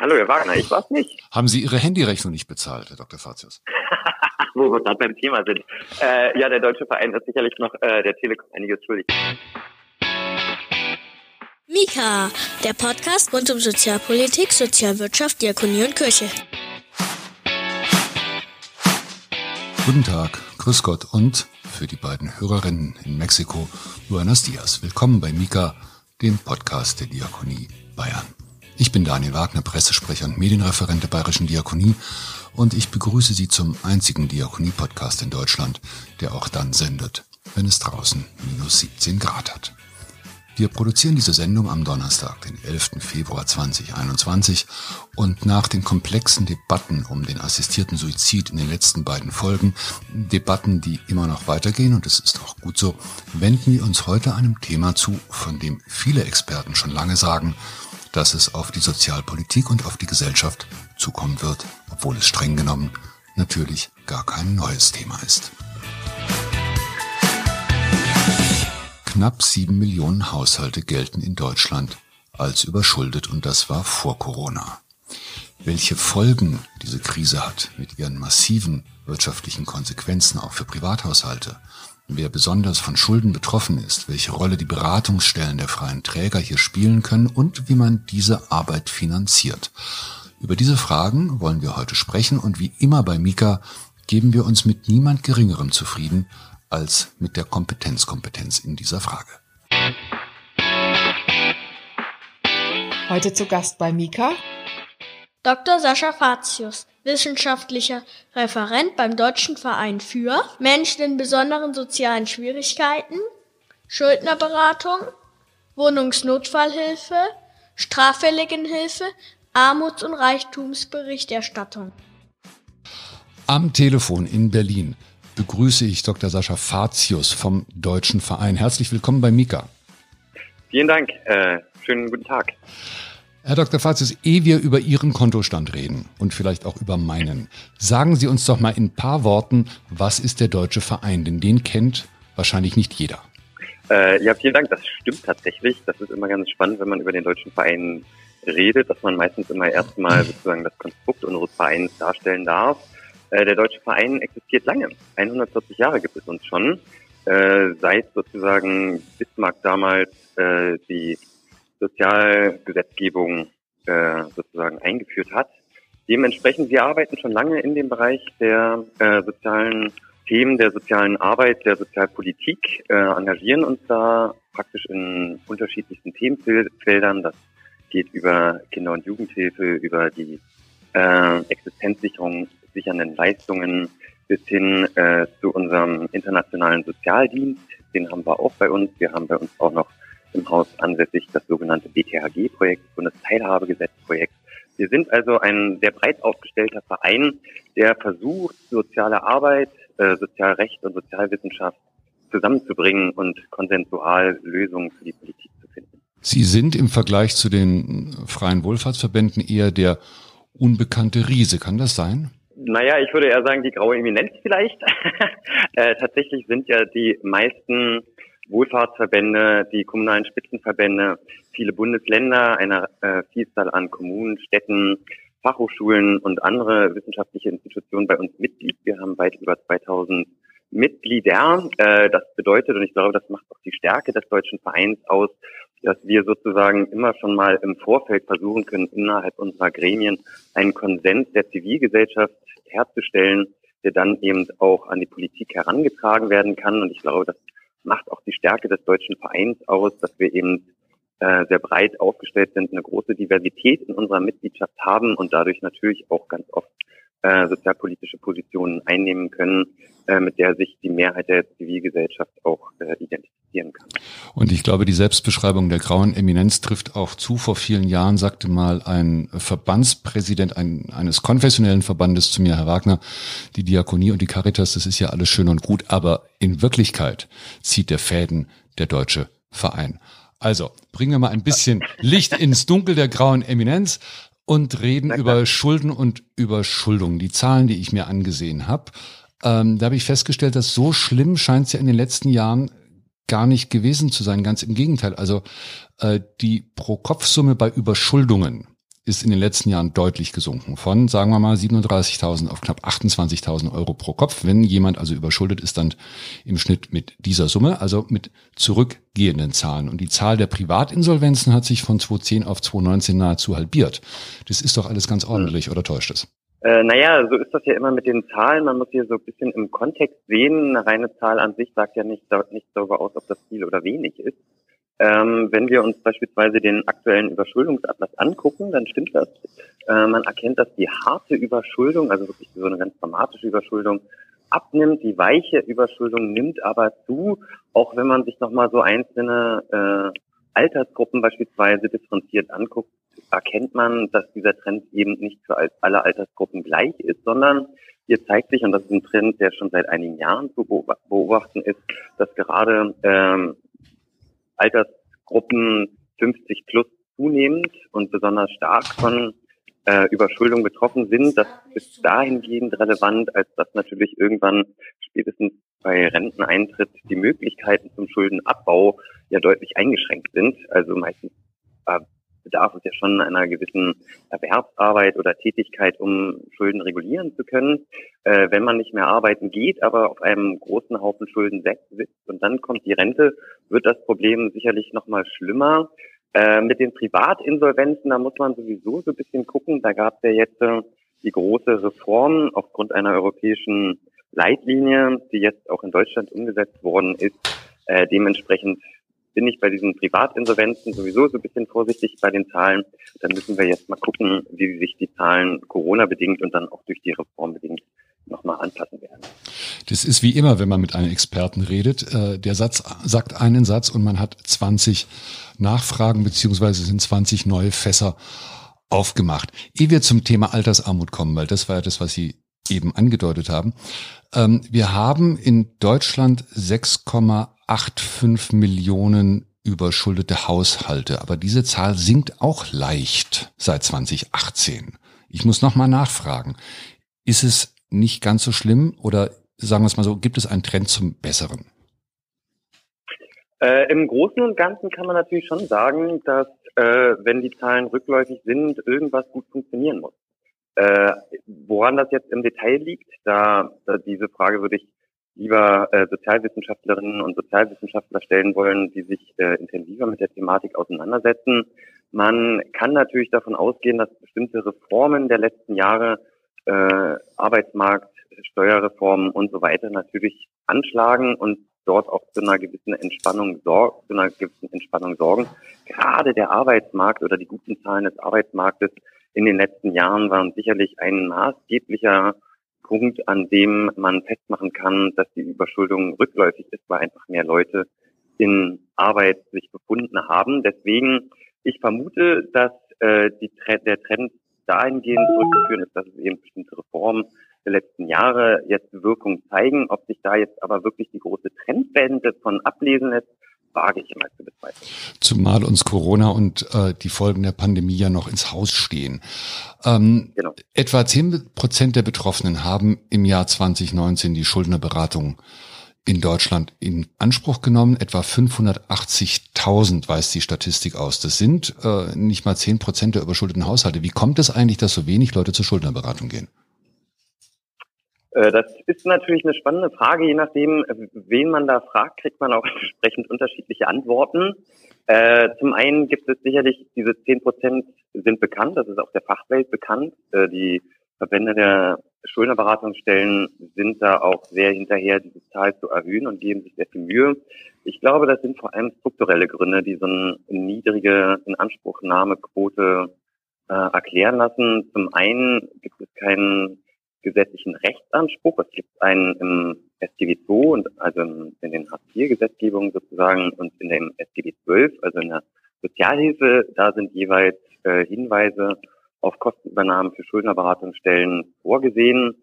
Hallo, Herr Wagner, ich war's nicht. Haben Sie Ihre Handyrechnung nicht bezahlt, Herr Dr. Fatius? Wo wir gerade beim Thema sind. Äh, ja, der Deutsche Verein ist sicherlich noch äh, der Telekom einiges schuldig. Mika, der Podcast rund um Sozialpolitik, Sozialwirtschaft, Diakonie und Kirche. Guten Tag, Grüß Gott und für die beiden Hörerinnen in Mexiko, Buenos Dias. Willkommen bei Mika, dem Podcast der Diakonie Bayern. Ich bin Daniel Wagner, Pressesprecher und Medienreferent der Bayerischen Diakonie und ich begrüße Sie zum einzigen Diakonie-Podcast in Deutschland, der auch dann sendet, wenn es draußen minus 17 Grad hat. Wir produzieren diese Sendung am Donnerstag, den 11. Februar 2021 und nach den komplexen Debatten um den assistierten Suizid in den letzten beiden Folgen, Debatten, die immer noch weitergehen und es ist auch gut so, wenden wir uns heute einem Thema zu, von dem viele Experten schon lange sagen, dass es auf die Sozialpolitik und auf die Gesellschaft zukommen wird, obwohl es streng genommen natürlich gar kein neues Thema ist. Knapp sieben Millionen Haushalte gelten in Deutschland als überschuldet und das war vor Corona. Welche Folgen diese Krise hat mit ihren massiven wirtschaftlichen Konsequenzen auch für Privathaushalte, wer besonders von Schulden betroffen ist, welche Rolle die Beratungsstellen der freien Träger hier spielen können und wie man diese Arbeit finanziert. Über diese Fragen wollen wir heute sprechen und wie immer bei Mika geben wir uns mit niemand Geringerem zufrieden als mit der Kompetenzkompetenz in dieser Frage. Heute zu Gast bei Mika Dr. Sascha Fatius, wissenschaftlicher Referent beim Deutschen Verein für Menschen in besonderen sozialen Schwierigkeiten, Schuldnerberatung, Wohnungsnotfallhilfe, Straffälligenhilfe, Armuts- und Reichtumsberichterstattung. Am Telefon in Berlin begrüße ich Dr. Sascha Fatius vom Deutschen Verein. Herzlich willkommen bei Mika. Vielen Dank. Äh, schönen guten Tag. Herr Dr. Fatius, ehe wir über Ihren Kontostand reden und vielleicht auch über meinen, sagen Sie uns doch mal in ein paar Worten, was ist der Deutsche Verein? Denn den kennt wahrscheinlich nicht jeder. Äh, ja, vielen Dank. Das stimmt tatsächlich. Das ist immer ganz spannend, wenn man über den Deutschen Verein redet, dass man meistens immer erstmal sozusagen das Konstrukt unseres Vereins darstellen darf. Äh, der Deutsche Verein existiert lange. 140 Jahre gibt es uns schon. Äh, seit sozusagen Bismarck damals äh, die Sozialgesetzgebung äh, sozusagen eingeführt hat. Dementsprechend, wir arbeiten schon lange in dem Bereich der äh, sozialen Themen, der sozialen Arbeit, der Sozialpolitik, äh, engagieren uns da praktisch in unterschiedlichsten Themenfeldern. Das geht über Kinder- und Jugendhilfe, über die äh, Existenzsicherung sichernden Leistungen bis hin äh, zu unserem internationalen Sozialdienst. Den haben wir auch bei uns. Wir haben bei uns auch noch im Haus ansässig das sogenannte BTHG-Projekt, Bundesteilhabegesetzprojekt. Wir sind also ein sehr breit aufgestellter Verein, der versucht, soziale Arbeit, äh, Sozialrecht und Sozialwissenschaft zusammenzubringen und konsensual Lösungen für die Politik zu finden. Sie sind im Vergleich zu den freien Wohlfahrtsverbänden eher der unbekannte Riese. Kann das sein? Naja, ich würde eher sagen, die graue Eminenz vielleicht. äh, tatsächlich sind ja die meisten Wohlfahrtsverbände, die kommunalen Spitzenverbände, viele Bundesländer, eine äh, Vielzahl an Kommunen, Städten, Fachhochschulen und andere wissenschaftliche Institutionen bei uns Mitglied. Wir haben weit über 2000 Mitglieder. Äh, das bedeutet, und ich glaube, das macht auch die Stärke des deutschen Vereins aus, dass wir sozusagen immer schon mal im Vorfeld versuchen können, innerhalb unserer Gremien einen Konsens der Zivilgesellschaft herzustellen, der dann eben auch an die Politik herangetragen werden kann. Und ich glaube, das macht auch die Stärke des deutschen Vereins aus, dass wir eben äh, sehr breit aufgestellt sind, eine große Diversität in unserer Mitgliedschaft haben und dadurch natürlich auch ganz oft äh, sozialpolitische Positionen einnehmen können, äh, mit der sich die Mehrheit der Zivilgesellschaft auch äh, identifizieren kann. Und ich glaube, die Selbstbeschreibung der grauen Eminenz trifft auch zu. Vor vielen Jahren sagte mal ein Verbandspräsident ein, eines konfessionellen Verbandes zu mir, Herr Wagner, die Diakonie und die Caritas, das ist ja alles schön und gut, aber in Wirklichkeit zieht der Fäden der deutsche Verein. Also, bringen wir mal ein bisschen Licht ins Dunkel der grauen Eminenz und reden über Schulden und Überschuldung. Die Zahlen, die ich mir angesehen habe, ähm, da habe ich festgestellt, dass so schlimm scheint es ja in den letzten Jahren gar nicht gewesen zu sein. Ganz im Gegenteil. Also äh, die Pro-Kopf-Summe bei Überschuldungen ist in den letzten Jahren deutlich gesunken. Von, sagen wir mal, 37.000 auf knapp 28.000 Euro pro Kopf. Wenn jemand also überschuldet ist, dann im Schnitt mit dieser Summe, also mit zurückgehenden Zahlen. Und die Zahl der Privatinsolvenzen hat sich von 2010 auf 2019 nahezu halbiert. Das ist doch alles ganz ordentlich, oder täuscht es? Äh, naja, so ist das ja immer mit den Zahlen. Man muss hier so ein bisschen im Kontext sehen. Eine reine Zahl an sich sagt ja nicht, nicht darüber aus, ob das viel oder wenig ist. Ähm, wenn wir uns beispielsweise den aktuellen Überschuldungsatlas angucken, dann stimmt das. Äh, man erkennt, dass die harte Überschuldung, also wirklich so eine ganz dramatische Überschuldung, abnimmt. Die weiche Überschuldung nimmt aber zu, auch wenn man sich nochmal so einzelne äh, Altersgruppen beispielsweise differenziert anguckt, erkennt man, dass dieser Trend eben nicht für alle Altersgruppen gleich ist, sondern hier zeigt sich, und das ist ein Trend, der schon seit einigen Jahren zu beobachten ist, dass gerade ähm, Altersgruppen 50 plus zunehmend und besonders stark von äh, Überschuldung betroffen sind. Das ist dahingehend relevant, als dass natürlich irgendwann spätestens bei Renteneintritt die Möglichkeiten zum Schuldenabbau ja deutlich eingeschränkt sind. Also meistens äh, bedarf es ja schon einer gewissen Erwerbsarbeit oder Tätigkeit, um Schulden regulieren zu können. Äh, wenn man nicht mehr arbeiten geht, aber auf einem großen Haufen Schulden sitzt und dann kommt die Rente, wird das Problem sicherlich noch mal schlimmer. Äh, mit den Privatinsolvenzen, da muss man sowieso so ein bisschen gucken. Da gab es ja jetzt äh, die große Reform aufgrund einer europäischen Leitlinie, die jetzt auch in Deutschland umgesetzt worden ist. Äh, dementsprechend bin ich bei diesen Privatinsolvenzen sowieso so ein bisschen vorsichtig bei den Zahlen. Dann müssen wir jetzt mal gucken, wie sich die Zahlen Corona-bedingt und dann auch durch die Reform bedingt nochmal anpassen werden. Das ist wie immer, wenn man mit einem Experten redet. Äh, der Satz sagt einen Satz und man hat 20 Nachfragen beziehungsweise sind 20 neue Fässer aufgemacht. Ehe wir zum Thema Altersarmut kommen, weil das war ja das, was Sie eben angedeutet haben. Ähm, wir haben in Deutschland 6,85 Millionen überschuldete Haushalte, aber diese Zahl sinkt auch leicht seit 2018. Ich muss nochmal nachfragen. Ist es nicht ganz so schlimm oder sagen wir es mal so, gibt es einen Trend zum Besseren? Äh, Im Großen und Ganzen kann man natürlich schon sagen, dass äh, wenn die Zahlen rückläufig sind, irgendwas gut funktionieren muss. Äh, woran das jetzt im Detail liegt, da, da diese Frage würde ich lieber äh, Sozialwissenschaftlerinnen und Sozialwissenschaftler stellen wollen, die sich äh, intensiver mit der Thematik auseinandersetzen. Man kann natürlich davon ausgehen, dass bestimmte Reformen der letzten Jahre, äh, Arbeitsmarkt, Steuerreformen und so weiter natürlich anschlagen und dort auch zu einer gewissen Entspannung sorgen, zu einer gewissen Entspannung sorgen. Gerade der Arbeitsmarkt oder die guten Zahlen des Arbeitsmarktes in den letzten Jahren waren sicherlich ein maßgeblicher Punkt, an dem man festmachen kann, dass die Überschuldung rückläufig ist, weil einfach mehr Leute in Arbeit sich befunden haben. Deswegen, ich vermute, dass äh, die, der Trend dahingehend zurückzuführen ist, dass es eben bestimmte Reformen der letzten Jahre jetzt Wirkung zeigen. Ob sich da jetzt aber wirklich die große Trendwende von ablesen lässt, wage ich immer zu bezweifeln. Zumal uns Corona und äh, die Folgen der Pandemie ja noch ins Haus stehen. Ähm, genau. Etwa zehn Prozent der Betroffenen haben im Jahr 2019 die Schuldnerberatung in Deutschland in Anspruch genommen. Etwa 580.000 weist die Statistik aus. Das sind äh, nicht mal zehn Prozent der überschuldeten Haushalte. Wie kommt es eigentlich, dass so wenig Leute zur Schuldnerberatung gehen? Äh, das ist natürlich eine spannende Frage. Je nachdem, wen man da fragt, kriegt man auch entsprechend unterschiedliche Antworten. Äh, zum einen gibt es sicherlich, diese zehn Prozent sind bekannt, das ist auch der Fachwelt bekannt. Äh, die Verbände der Schuldnerberatungsstellen sind da auch sehr hinterher, diese Zahl zu erhöhen und geben sich sehr viel Mühe. Ich glaube, das sind vor allem strukturelle Gründe, die so eine niedrige Inanspruchnahmequote äh, erklären lassen. Zum einen gibt es keinen gesetzlichen Rechtsanspruch. Es gibt einen im SGB II und also in den Hartz-IV-Gesetzgebungen sozusagen und in dem SGB XII, also in der Sozialhilfe, da sind jeweils äh, Hinweise auf Kostenübernahmen für Schuldnerberatungsstellen vorgesehen.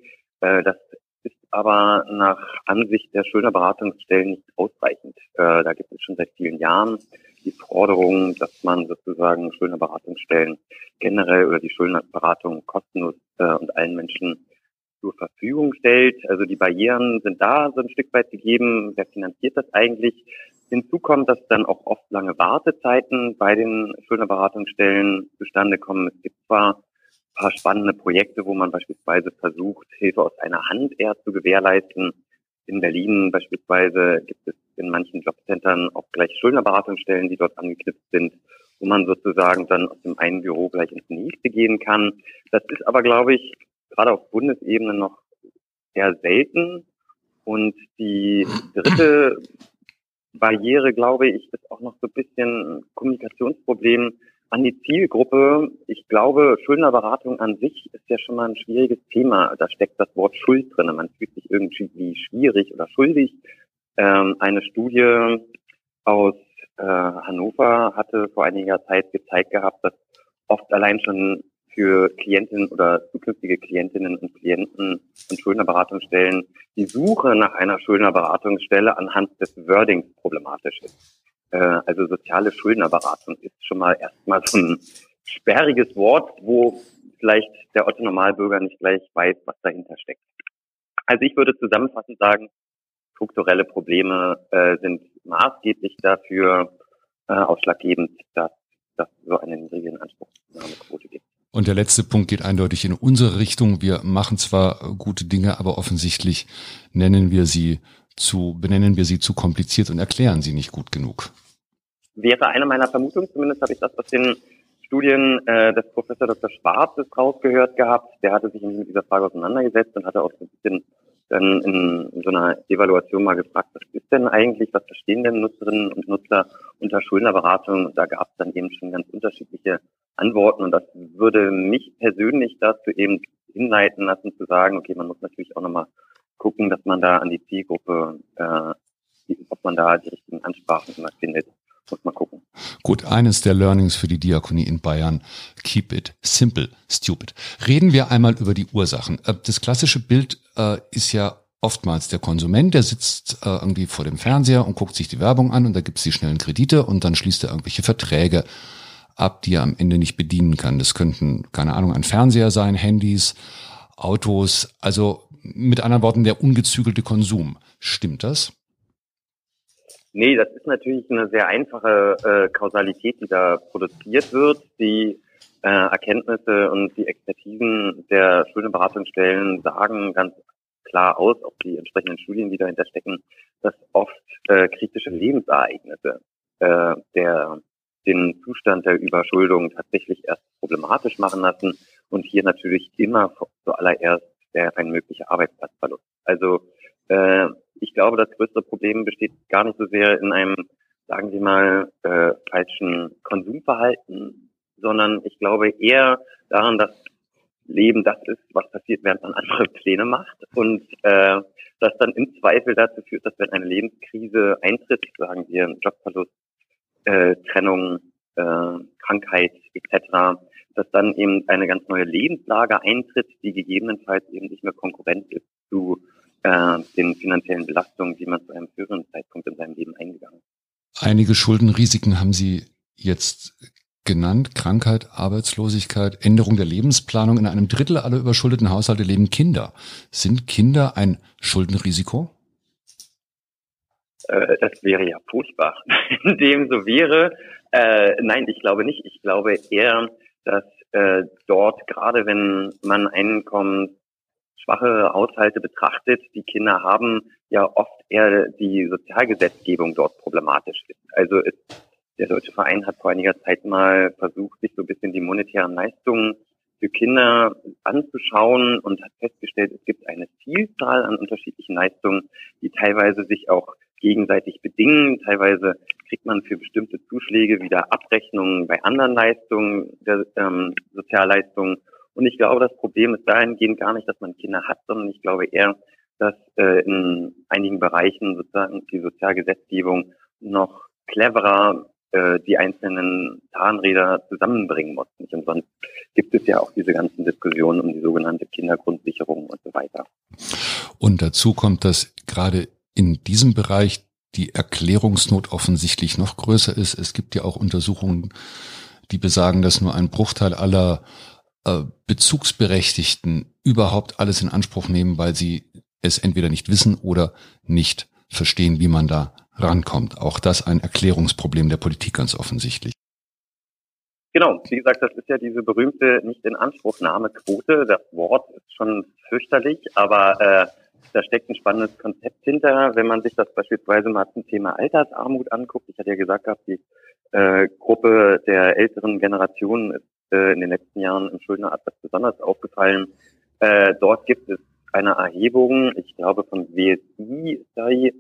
Äh, das ist aber nach Ansicht der Schuldnerberatungsstellen nicht ausreichend. Äh, da gibt es schon seit vielen Jahren die Forderung, dass man sozusagen Schuldnerberatungsstellen generell oder die Schuldnerberatung kostenlos äh, und allen Menschen zur Verfügung stellt. Also die Barrieren sind da so ein Stück weit gegeben. Wer finanziert das eigentlich? Hinzu kommt, dass dann auch oft lange Wartezeiten bei den Schuldnerberatungsstellen zustande kommen. Es gibt zwar ein paar spannende Projekte, wo man beispielsweise versucht, Hilfe aus einer Hand eher zu gewährleisten. In Berlin beispielsweise gibt es in manchen Jobcentern auch gleich Schuldnerberatungsstellen, die dort angeknüpft sind, wo man sozusagen dann aus dem einen Büro gleich ins nächste gehen kann. Das ist aber, glaube ich, gerade auf Bundesebene noch eher selten. Und die dritte Barriere, glaube ich, ist auch noch so ein bisschen Kommunikationsproblem an die Zielgruppe. Ich glaube, Schuldnerberatung an sich ist ja schon mal ein schwieriges Thema. Da steckt das Wort Schuld drin. Man fühlt sich irgendwie schwierig oder schuldig. Ähm, eine Studie aus äh, Hannover hatte vor einiger Zeit gezeigt gehabt, dass oft allein schon für Klientinnen oder zukünftige Klientinnen und Klienten und Schuldnerberatungsstellen die Suche nach einer Schuldnerberatungsstelle anhand des Wordings problematisch ist. Äh, also soziale Schuldnerberatung ist schon mal erstmal so ein sperriges Wort, wo vielleicht der Otto Normalbürger nicht gleich weiß, was dahinter steckt. Also ich würde zusammenfassend sagen, strukturelle Probleme äh, sind maßgeblich dafür äh, ausschlaggebend, dass, dass so eine niedrige Anspruchsnahmequote gibt. Und der letzte Punkt geht eindeutig in unsere Richtung. Wir machen zwar gute Dinge, aber offensichtlich nennen wir sie zu, benennen wir sie zu kompliziert und erklären sie nicht gut genug. Wäre eine meiner Vermutungen, zumindest habe ich das aus den Studien äh, des Professor Dr. Schwarzes rausgehört gehabt. Der hatte sich mit dieser Frage auseinandergesetzt und hatte auch so ein bisschen dann in, in so einer Evaluation mal gefragt, was ist denn eigentlich, was verstehen denn Nutzerinnen und Nutzer unter Schuldnerberatung? Und da gab es dann eben schon ganz unterschiedliche Antworten. Und das würde mich persönlich dazu eben hinleiten lassen, zu sagen, okay, man muss natürlich auch nochmal gucken, dass man da an die Zielgruppe, äh, ob man da die richtigen Ansprachen immer findet. Muss man gucken. Gut, eines der Learnings für die Diakonie in Bayern. Keep it simple, stupid. Reden wir einmal über die Ursachen. Äh, das klassische Bild äh, ist ja oftmals der Konsument, der sitzt äh, irgendwie vor dem Fernseher und guckt sich die Werbung an und da gibt es die schnellen Kredite und dann schließt er irgendwelche Verträge ab, die er am Ende nicht bedienen kann. Das könnten, keine Ahnung, ein Fernseher sein, Handys, Autos, also mit anderen Worten der ungezügelte Konsum. Stimmt das? Nee, das ist natürlich eine sehr einfache äh, Kausalität, die da produziert wird. Die äh, Erkenntnisse und die Expertisen der Schuldenberatungsstellen sagen ganz klar aus, auch die entsprechenden Studien, die dahinter stecken, dass oft äh, kritische Lebensereignisse äh, der den Zustand der Überschuldung tatsächlich erst problematisch machen lassen und hier natürlich immer zuallererst der ein möglicher Arbeitsplatzverlust. Also äh, ich glaube, das größte Problem besteht gar nicht so sehr in einem, sagen Sie mal, äh, falschen Konsumverhalten, sondern ich glaube eher daran, dass Leben das ist, was passiert, während man andere Pläne macht und äh, das dann im Zweifel dazu führt, dass wenn eine Lebenskrise eintritt, sagen wir Jobverlust, äh, Trennung, äh, Krankheit etc., dass dann eben eine ganz neue Lebenslage eintritt, die gegebenenfalls eben nicht mehr Konkurrent ist zu äh, den finanziellen Belastungen, die man zu einem früheren Zeitpunkt in seinem Leben eingegangen ist. Einige Schuldenrisiken haben Sie jetzt genannt. Krankheit, Arbeitslosigkeit, Änderung der Lebensplanung. In einem Drittel aller überschuldeten Haushalte leben Kinder. Sind Kinder ein Schuldenrisiko? Äh, das wäre ja furchtbar, wenn dem so wäre. Äh, nein, ich glaube nicht. Ich glaube eher, dass äh, dort, gerade wenn man Einkommen schwache Haushalte betrachtet, die Kinder haben, ja oft eher die Sozialgesetzgebung dort problematisch ist. Also es, der Deutsche Verein hat vor einiger Zeit mal versucht, sich so ein bisschen die monetären Leistungen für Kinder anzuschauen und hat festgestellt, es gibt eine Vielzahl an unterschiedlichen Leistungen, die teilweise sich auch gegenseitig bedingen. Teilweise kriegt man für bestimmte Zuschläge wieder Abrechnungen bei anderen Leistungen der ähm, Sozialleistungen. Und ich glaube, das Problem ist dahingehend gar nicht, dass man Kinder hat, sondern ich glaube eher, dass äh, in einigen Bereichen sozusagen die Sozialgesetzgebung noch cleverer äh, die einzelnen Zahnräder zusammenbringen muss. Nicht umsonst gibt es ja auch diese ganzen Diskussionen um die sogenannte Kindergrundsicherung und so weiter. Und dazu kommt, dass gerade in diesem Bereich die Erklärungsnot offensichtlich noch größer ist. Es gibt ja auch Untersuchungen, die besagen, dass nur ein Bruchteil aller äh, Bezugsberechtigten überhaupt alles in Anspruch nehmen, weil sie es entweder nicht wissen oder nicht verstehen, wie man da rankommt. Auch das ein Erklärungsproblem der Politik ganz offensichtlich. Genau, wie gesagt, das ist ja diese berühmte Nicht-in-Anspruchnahme-Quote. Das Wort ist schon fürchterlich, aber äh, da steckt ein spannendes Konzept hinter. Wenn man sich das beispielsweise mal zum Thema Altersarmut anguckt, ich hatte ja gesagt die äh, Gruppe der älteren Generationen ist äh, in den letzten Jahren im Schuldneratlas besonders aufgefallen. Äh, dort gibt es eine Erhebung, ich glaube von WSI sei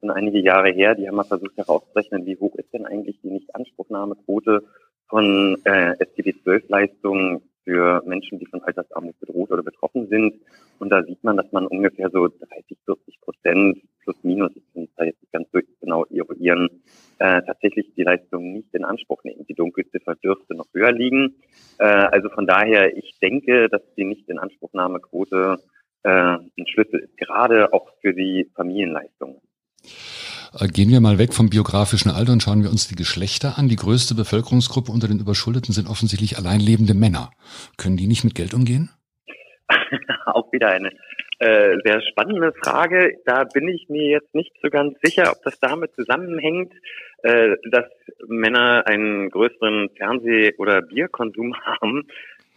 schon einige Jahre her, die haben mal versucht herauszurechnen, wie hoch ist denn eigentlich die Nichtanspruchnahmequote von äh, SGB-12-Leistungen für Menschen, die von Altersarmut bedroht oder betroffen sind. Und da sieht man, dass man ungefähr so 30, 40 Prozent plus minus, ich kann da jetzt nicht ganz genau eruieren, äh, tatsächlich die Leistungen nicht in Anspruch nehmen. Die Dunkelziffer dürfte noch höher liegen. Äh, also von daher, ich denke, dass die Nicht-in-Anspruchnahmequote äh, ein Schlüssel ist, gerade auch für die Familienleistungen. Äh, gehen wir mal weg vom biografischen Alter und schauen wir uns die Geschlechter an. Die größte Bevölkerungsgruppe unter den Überschuldeten sind offensichtlich alleinlebende Männer. Können die nicht mit Geld umgehen? Auch wieder eine äh, sehr spannende Frage. Da bin ich mir jetzt nicht so ganz sicher, ob das damit zusammenhängt, äh, dass Männer einen größeren Fernseh- oder Bierkonsum haben.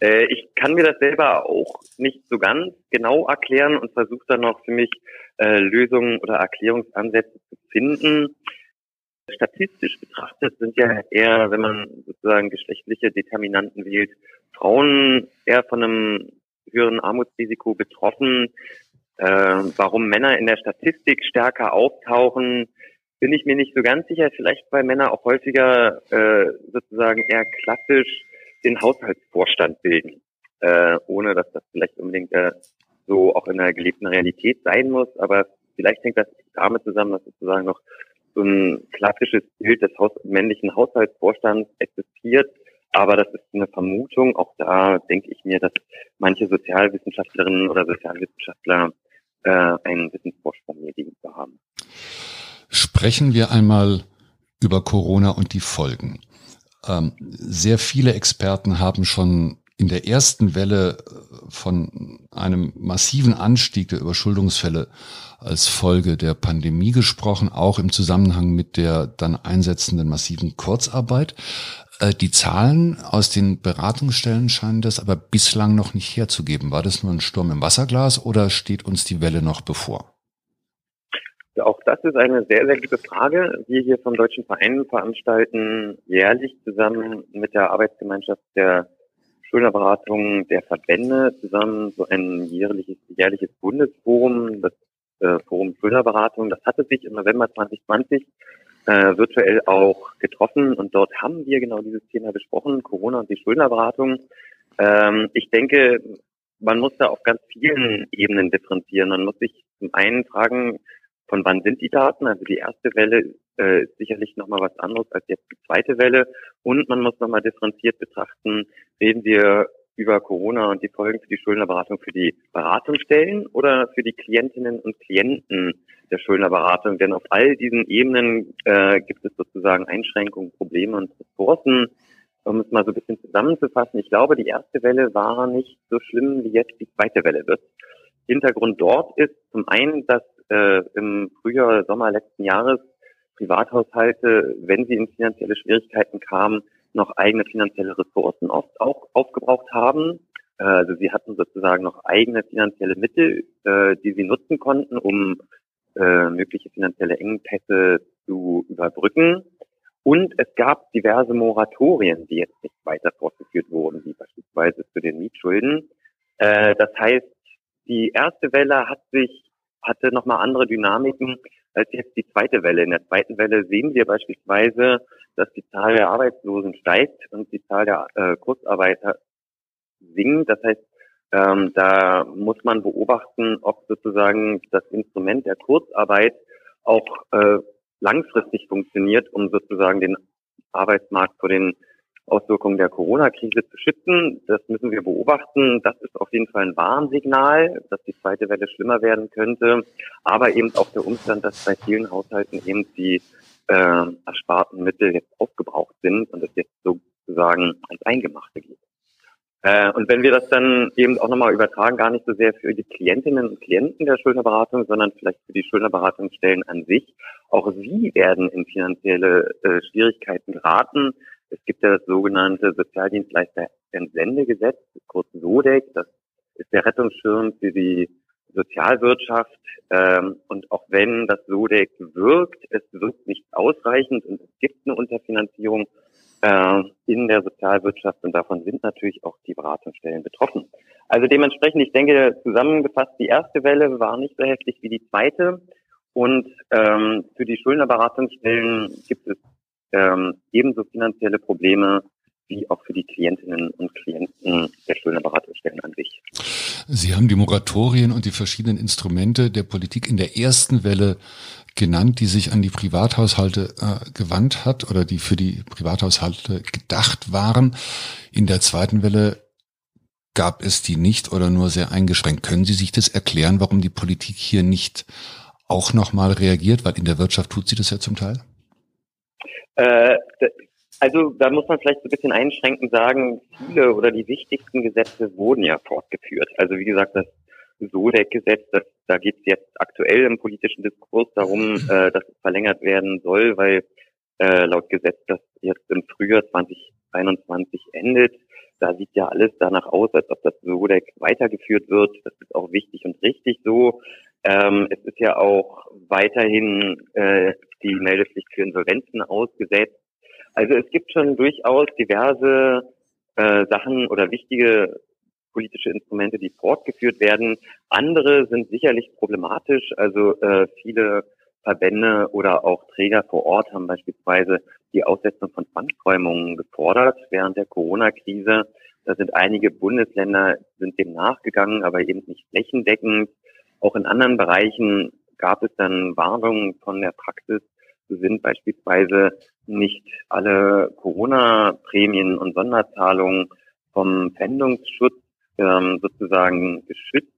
Äh, ich kann mir das selber auch nicht so ganz genau erklären und versuche dann noch für mich äh, Lösungen oder Erklärungsansätze zu finden. Statistisch betrachtet sind ja eher, wenn man sozusagen geschlechtliche Determinanten wählt, Frauen eher von einem höheren Armutsrisiko betroffen. Äh, warum Männer in der Statistik stärker auftauchen, bin ich mir nicht so ganz sicher. Vielleicht weil Männer auch häufiger äh, sozusagen eher klassisch den Haushaltsvorstand bilden, äh, ohne dass das vielleicht unbedingt äh, so auch in der gelebten Realität sein muss. Aber vielleicht hängt das damit zusammen, dass sozusagen noch so ein klassisches Bild des Haus männlichen Haushaltsvorstands existiert. Aber das ist eine Vermutung. Auch da denke ich mir, dass manche Sozialwissenschaftlerinnen oder Sozialwissenschaftler äh, einen Wissensvorsprung mir gegenüber haben. Sprechen wir einmal über Corona und die Folgen. Ähm, sehr viele Experten haben schon in der ersten Welle äh, von einem massiven Anstieg der Überschuldungsfälle als Folge der Pandemie gesprochen, auch im Zusammenhang mit der dann einsetzenden massiven Kurzarbeit. Äh, die Zahlen aus den Beratungsstellen scheinen das aber bislang noch nicht herzugeben. War das nur ein Sturm im Wasserglas oder steht uns die Welle noch bevor? Auch das ist eine sehr, sehr gute Frage. Wir hier vom Deutschen Verein veranstalten jährlich zusammen mit der Arbeitsgemeinschaft der Schuldnerberatung der Verbände zusammen so ein jährliches, jährliches Bundesforum, das äh, Forum Schuldnerberatung. Das hatte sich im November 2020 äh, virtuell auch getroffen und dort haben wir genau dieses Thema besprochen, Corona und die Schuldnerberatung. Ähm, ich denke, man muss da auf ganz vielen Ebenen differenzieren. Man muss sich zum einen fragen, von wann sind die Daten? Also die erste Welle äh, ist sicherlich nochmal was anderes als jetzt die zweite Welle. Und man muss nochmal differenziert betrachten, reden wir über Corona und die Folgen für die Schuldnerberatung für die Beratungsstellen oder für die Klientinnen und Klienten der Schuldnerberatung. Denn auf all diesen Ebenen äh, gibt es sozusagen Einschränkungen, Probleme und Ressourcen. Um es mal so ein bisschen zusammenzufassen, ich glaube, die erste Welle war nicht so schlimm, wie jetzt die zweite Welle wird. Hintergrund dort ist zum einen, dass äh, im Frühjahr, Sommer letzten Jahres Privathaushalte, wenn sie in finanzielle Schwierigkeiten kamen, noch eigene finanzielle Ressourcen oft auch aufgebraucht haben. Äh, also sie hatten sozusagen noch eigene finanzielle Mittel, äh, die sie nutzen konnten, um äh, mögliche finanzielle Engpässe zu überbrücken. Und es gab diverse Moratorien, die jetzt nicht weiter fortgeführt wurden, wie beispielsweise zu den Mietschulden. Das heißt, die erste Welle hat sich hatte nochmal andere Dynamiken als jetzt die zweite Welle. In der zweiten Welle sehen wir beispielsweise, dass die Zahl der Arbeitslosen steigt und die Zahl der äh, Kurzarbeiter sinkt. Das heißt, ähm, da muss man beobachten, ob sozusagen das Instrument der Kurzarbeit auch äh, langfristig funktioniert, um sozusagen den Arbeitsmarkt vor den Auswirkungen der Corona-Krise zu schützen. Das müssen wir beobachten. Das ist auf jeden Fall ein Warnsignal, dass die zweite Welle schlimmer werden könnte. Aber eben auch der Umstand, dass bei vielen Haushalten eben die äh, ersparten Mittel jetzt aufgebraucht sind und es jetzt sozusagen ans Eingemachte geht. Äh, und wenn wir das dann eben auch nochmal übertragen, gar nicht so sehr für die Klientinnen und Klienten der Schuldnerberatung, sondern vielleicht für die Schuldnerberatungsstellen an sich, auch sie werden in finanzielle äh, Schwierigkeiten geraten. Es gibt ja das sogenannte Sozialdienstleister-Entsendegesetz, kurz SODEC, das ist der Rettungsschirm für die Sozialwirtschaft. Ähm, und auch wenn das SODEC wirkt, es wirkt nicht ausreichend und es gibt eine Unterfinanzierung äh, in der Sozialwirtschaft und davon sind natürlich auch die Beratungsstellen betroffen. Also dementsprechend, ich denke, zusammengefasst, die erste Welle war nicht so heftig wie die zweite. Und ähm, für die Schuldnerberatungsstellen gibt es ähm, ebenso finanzielle Probleme wie auch für die Klientinnen und Klienten der Schuldnerberatungsstellen an sich. Sie haben die Moratorien und die verschiedenen Instrumente der Politik in der ersten Welle genannt, die sich an die Privathaushalte äh, gewandt hat oder die für die Privathaushalte gedacht waren. In der zweiten Welle gab es die nicht oder nur sehr eingeschränkt. Können Sie sich das erklären, warum die Politik hier nicht auch nochmal reagiert? Weil in der Wirtschaft tut sie das ja zum Teil. Äh, also da muss man vielleicht so ein bisschen einschränkend sagen, viele oder die wichtigsten Gesetze wurden ja fortgeführt. Also wie gesagt, das SODEC-Gesetz, da geht es jetzt aktuell im politischen Diskurs darum, äh, dass es verlängert werden soll, weil äh, laut Gesetz das jetzt im Frühjahr 2021 endet. Da sieht ja alles danach aus, als ob das SODEC weitergeführt wird. Das ist auch wichtig und richtig so. Ähm, es ist ja auch weiterhin äh, die Meldepflicht für Insolvenzen ausgesetzt. Also es gibt schon durchaus diverse äh, Sachen oder wichtige politische Instrumente, die fortgeführt werden. Andere sind sicherlich problematisch. Also äh, viele Verbände oder auch Träger vor Ort haben beispielsweise die Aussetzung von Zwangsräumungen gefordert während der Corona-Krise. Da sind einige Bundesländer sind dem nachgegangen, aber eben nicht flächendeckend. Auch in anderen Bereichen gab es dann Warnungen von der Praxis. So sind beispielsweise nicht alle Corona-Prämien und Sonderzahlungen vom Pfändungsschutz ähm, sozusagen geschützt.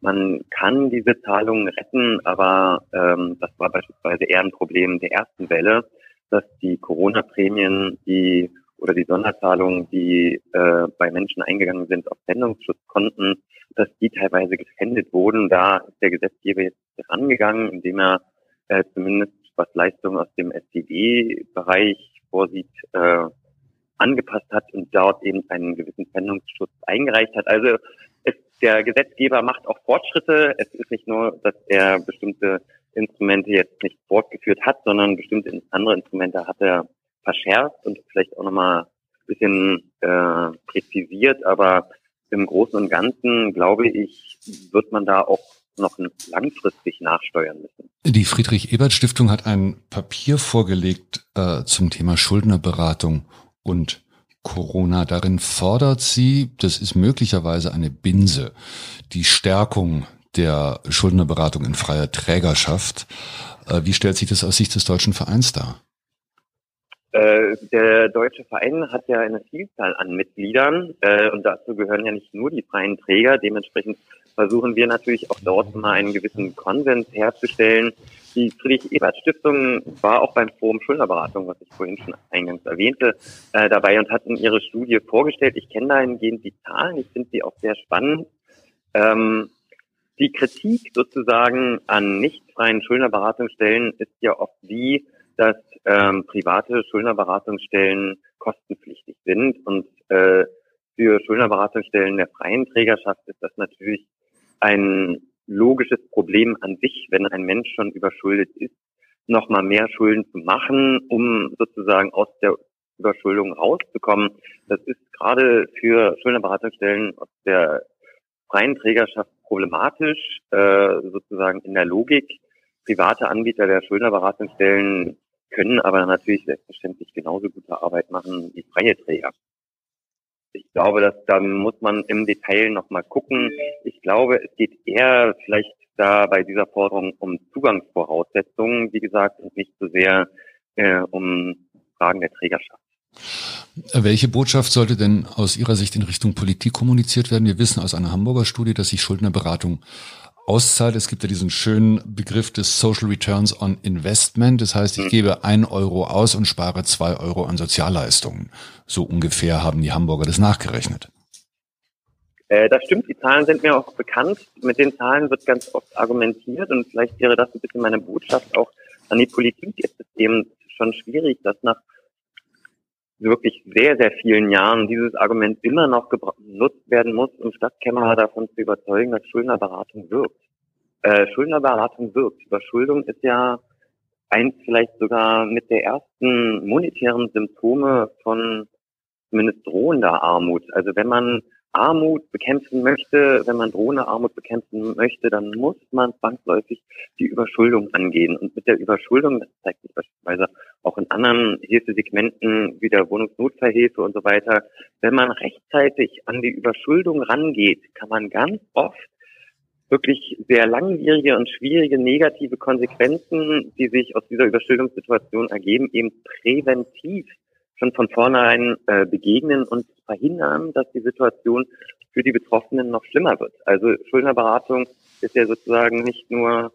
Man kann diese Zahlungen retten, aber ähm, das war beispielsweise eher ein Problem der ersten Welle, dass die Corona-Prämien, die oder die Sonderzahlungen, die äh, bei Menschen eingegangen sind auf Sendungsschutzkonten, dass die teilweise gefändet wurden. Da ist der Gesetzgeber jetzt rangegangen, indem er äh, zumindest was Leistungen aus dem STD-Bereich vorsieht, äh, angepasst hat und dort eben einen gewissen Sendungsschutz eingereicht hat. Also es, der Gesetzgeber macht auch Fortschritte. Es ist nicht nur, dass er bestimmte Instrumente jetzt nicht fortgeführt hat, sondern bestimmte andere Instrumente hat er verschärft und vielleicht auch nochmal ein bisschen äh, präzisiert. Aber im Großen und Ganzen, glaube ich, wird man da auch noch langfristig nachsteuern müssen. Die Friedrich-Ebert-Stiftung hat ein Papier vorgelegt äh, zum Thema Schuldnerberatung und Corona. Darin fordert sie, das ist möglicherweise eine Binse, die Stärkung der Schuldnerberatung in freier Trägerschaft. Äh, wie stellt sich das aus Sicht des deutschen Vereins dar? Der deutsche Verein hat ja eine Vielzahl an Mitgliedern äh, und dazu gehören ja nicht nur die freien Träger. Dementsprechend versuchen wir natürlich auch dort mal einen gewissen Konsens herzustellen, die Friedrich-Ebert-Stiftung war auch beim Forum Schuldnerberatung, was ich vorhin schon eingangs erwähnte, äh, dabei und hat in ihre Studie vorgestellt. Ich kenne dahingehend die Zahlen, ich finde sie auch sehr spannend. Ähm, die Kritik sozusagen an nicht freien Schuldnerberatungsstellen ist ja oft die, dass ähm, private Schuldnerberatungsstellen kostenpflichtig sind und äh, für Schuldnerberatungsstellen der freien Trägerschaft ist das natürlich ein logisches Problem an sich, wenn ein Mensch schon überschuldet ist, nochmal mehr Schulden zu machen, um sozusagen aus der Überschuldung rauszukommen. Das ist gerade für Schuldnerberatungsstellen aus der freien Trägerschaft problematisch, äh, sozusagen in der Logik. Private Anbieter der Schuldnerberatungsstellen können aber natürlich selbstverständlich genauso gute Arbeit machen wie freie Träger. Ich glaube, dass da muss man im Detail nochmal gucken. Ich glaube, es geht eher vielleicht da bei dieser Forderung um Zugangsvoraussetzungen, wie gesagt, und nicht so sehr äh, um Fragen der Trägerschaft. Welche Botschaft sollte denn aus Ihrer Sicht in Richtung Politik kommuniziert werden? Wir wissen aus einer Hamburger Studie, dass sich Schuldnerberatung auszahlt. Es gibt ja diesen schönen Begriff des Social Returns on Investment. Das heißt, ich mhm. gebe ein Euro aus und spare zwei Euro an Sozialleistungen. So ungefähr haben die Hamburger das nachgerechnet. Äh, das stimmt, die Zahlen sind mir auch bekannt. Mit den Zahlen wird ganz oft argumentiert und vielleicht wäre das ein bisschen meine Botschaft auch an die Politik. Es ist eben schon schwierig, dass nach wirklich sehr, sehr vielen Jahren dieses Argument immer noch genutzt werden muss, um Stadtkämmerer davon zu überzeugen, dass Schuldnerberatung wirkt. Äh, Schuldnerberatung wirkt. Überschuldung ist ja eins vielleicht sogar mit der ersten monetären Symptome von zumindest drohender Armut. Also wenn man Armut bekämpfen möchte, wenn man drohende Armut bekämpfen möchte, dann muss man zwangsläufig die Überschuldung angehen. Und mit der Überschuldung, das zeigt sich beispielsweise auch in anderen Hilfesegmenten wie der Wohnungsnotfallhilfe und so weiter, wenn man rechtzeitig an die Überschuldung rangeht, kann man ganz oft wirklich sehr langwierige und schwierige negative Konsequenzen, die sich aus dieser Überschuldungssituation ergeben, eben präventiv schon von vornherein äh, begegnen und verhindern, dass die Situation für die Betroffenen noch schlimmer wird. Also Schuldnerberatung ist ja sozusagen nicht nur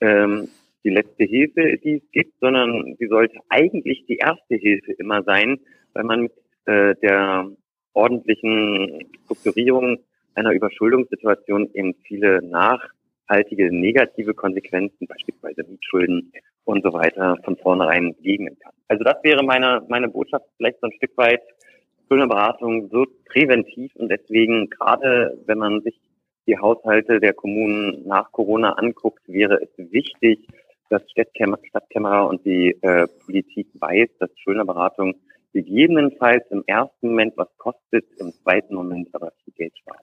ähm, die letzte Hilfe, die es gibt, sondern sie sollte eigentlich die erste Hilfe immer sein, weil man mit äh, der ordentlichen Strukturierung einer Überschuldungssituation eben viele nachhaltige negative Konsequenzen, beispielsweise Mietschulden und so weiter, von vornherein begegnen kann. Also das wäre meine, meine Botschaft vielleicht so ein Stück weit. Schuldnerberatung wirkt präventiv und deswegen, gerade wenn man sich die Haushalte der Kommunen nach Corona anguckt, wäre es wichtig, dass Stadtkämmerer und die äh, Politik weiß, dass Schuldnerberatung gegebenenfalls im ersten Moment was kostet, im zweiten Moment aber viel Geld spart.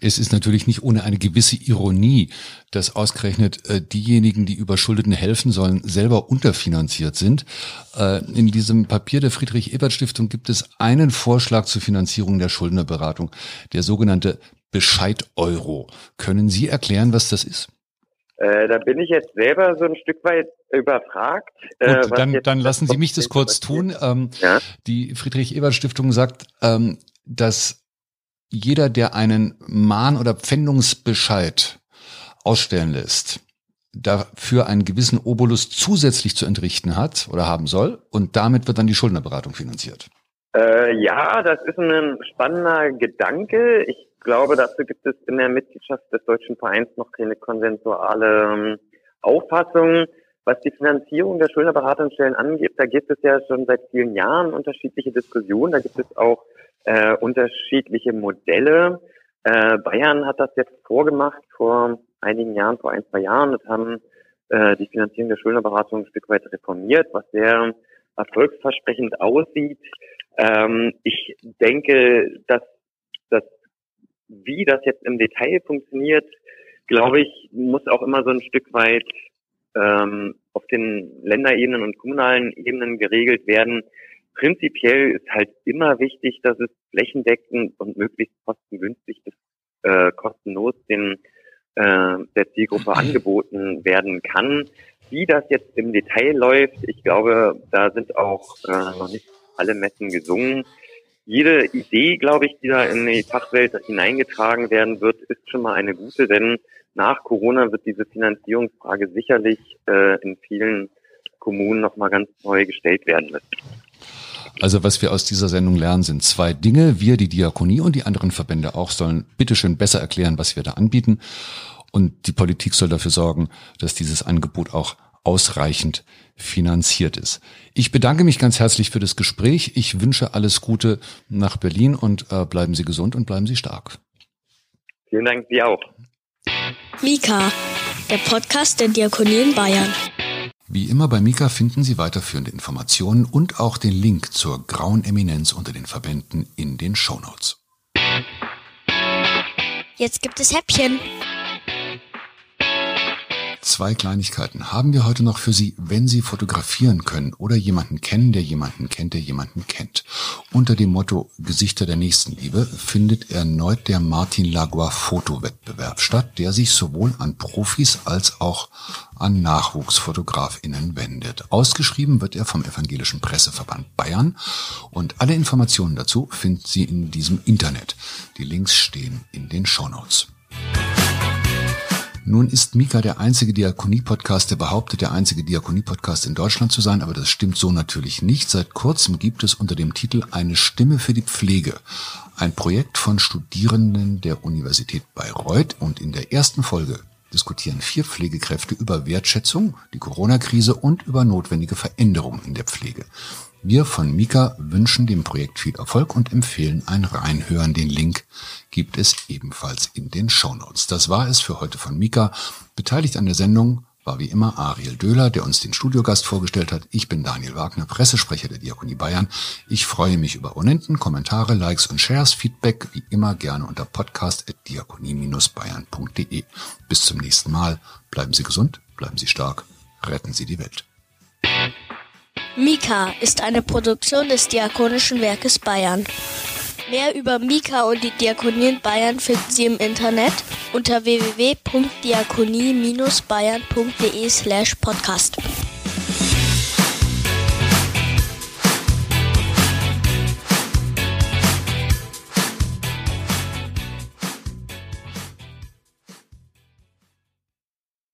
Es ist natürlich nicht ohne eine gewisse Ironie, dass ausgerechnet äh, diejenigen, die Überschuldeten helfen sollen, selber unterfinanziert sind. Äh, in diesem Papier der Friedrich-Ebert-Stiftung gibt es einen Vorschlag zur Finanzierung der Schuldnerberatung, der sogenannte Bescheid-Euro. Können Sie erklären, was das ist? Äh, da bin ich jetzt selber so ein Stück weit überfragt. Äh, Gut, dann, dann lassen Sie mich das kurz tun. Ähm, ja? Die Friedrich-Ebert-Stiftung sagt, ähm, dass jeder, der einen Mahn- oder Pfändungsbescheid ausstellen lässt, dafür einen gewissen Obolus zusätzlich zu entrichten hat oder haben soll und damit wird dann die Schuldnerberatung finanziert. Äh, ja, das ist ein spannender Gedanke. Ich glaube, dazu gibt es in der Mitgliedschaft des Deutschen Vereins noch keine konsensuale ähm, Auffassung. Was die Finanzierung der Schuldnerberatungsstellen angeht, da gibt es ja schon seit vielen Jahren unterschiedliche Diskussionen. Da gibt es auch äh, unterschiedliche Modelle. Äh, Bayern hat das jetzt vorgemacht vor einigen Jahren, vor ein, zwei Jahren und haben äh, die Finanzierung der Schuldnerberatung ein Stück weit reformiert, was sehr erfolgsversprechend aussieht. Ähm, ich denke, dass das wie das jetzt im Detail funktioniert, glaube ich, muss auch immer so ein Stück weit ähm, auf den Länderebenen und kommunalen Ebenen geregelt werden. Prinzipiell ist halt immer wichtig, dass es flächendeckend und möglichst kostengünstig bis äh, kostenlos den äh, der Zielgruppe angeboten werden kann. Wie das jetzt im Detail läuft, ich glaube, da sind auch äh, noch nicht alle Messen gesungen jede Idee, glaube ich, die da in die Fachwelt hineingetragen werden wird, ist schon mal eine gute, denn nach Corona wird diese Finanzierungsfrage sicherlich äh, in vielen Kommunen nochmal ganz neu gestellt werden müssen. Also was wir aus dieser Sendung lernen, sind zwei Dinge. Wir, die Diakonie und die anderen Verbände auch, sollen bitteschön besser erklären, was wir da anbieten. Und die Politik soll dafür sorgen, dass dieses Angebot auch ausreichend finanziert ist. Ich bedanke mich ganz herzlich für das Gespräch. Ich wünsche alles Gute nach Berlin und äh, bleiben Sie gesund und bleiben Sie stark. Vielen Dank, Sie auch. Mika, der Podcast der Diakonie in Bayern. Wie immer bei Mika finden Sie weiterführende Informationen und auch den Link zur grauen Eminenz unter den Verbänden in den Shownotes. Jetzt gibt es Häppchen. Zwei Kleinigkeiten haben wir heute noch für Sie, wenn Sie fotografieren können oder jemanden kennen, der jemanden kennt, der jemanden kennt. Unter dem Motto Gesichter der Nächstenliebe findet erneut der Martin Lagua Fotowettbewerb statt, der sich sowohl an Profis als auch an NachwuchsfotografInnen wendet. Ausgeschrieben wird er vom Evangelischen Presseverband Bayern und alle Informationen dazu finden Sie in diesem Internet. Die Links stehen in den Shownotes. Nun ist Mika der einzige Diakonie-Podcast, der behauptet, der einzige Diakonie-Podcast in Deutschland zu sein, aber das stimmt so natürlich nicht. Seit kurzem gibt es unter dem Titel Eine Stimme für die Pflege, ein Projekt von Studierenden der Universität Bayreuth und in der ersten Folge diskutieren vier Pflegekräfte über Wertschätzung, die Corona-Krise und über notwendige Veränderungen in der Pflege. Wir von Mika wünschen dem Projekt viel Erfolg und empfehlen ein Reinhören. Den Link gibt es ebenfalls in den Shownotes. Das war es für heute von Mika. Beteiligt an der Sendung war wie immer Ariel Döhler, der uns den Studiogast vorgestellt hat. Ich bin Daniel Wagner, Pressesprecher der Diakonie Bayern. Ich freue mich über Abonnenten, Kommentare, Likes und Shares. Feedback wie immer gerne unter podcast.diakonie-bayern.de. Bis zum nächsten Mal. Bleiben Sie gesund, bleiben Sie stark, retten Sie die Welt. Mika ist eine Produktion des Diakonischen Werkes Bayern. Mehr über Mika und die Diakonie in Bayern finden Sie im Internet unter www.diakonie-bayern.de slash podcast.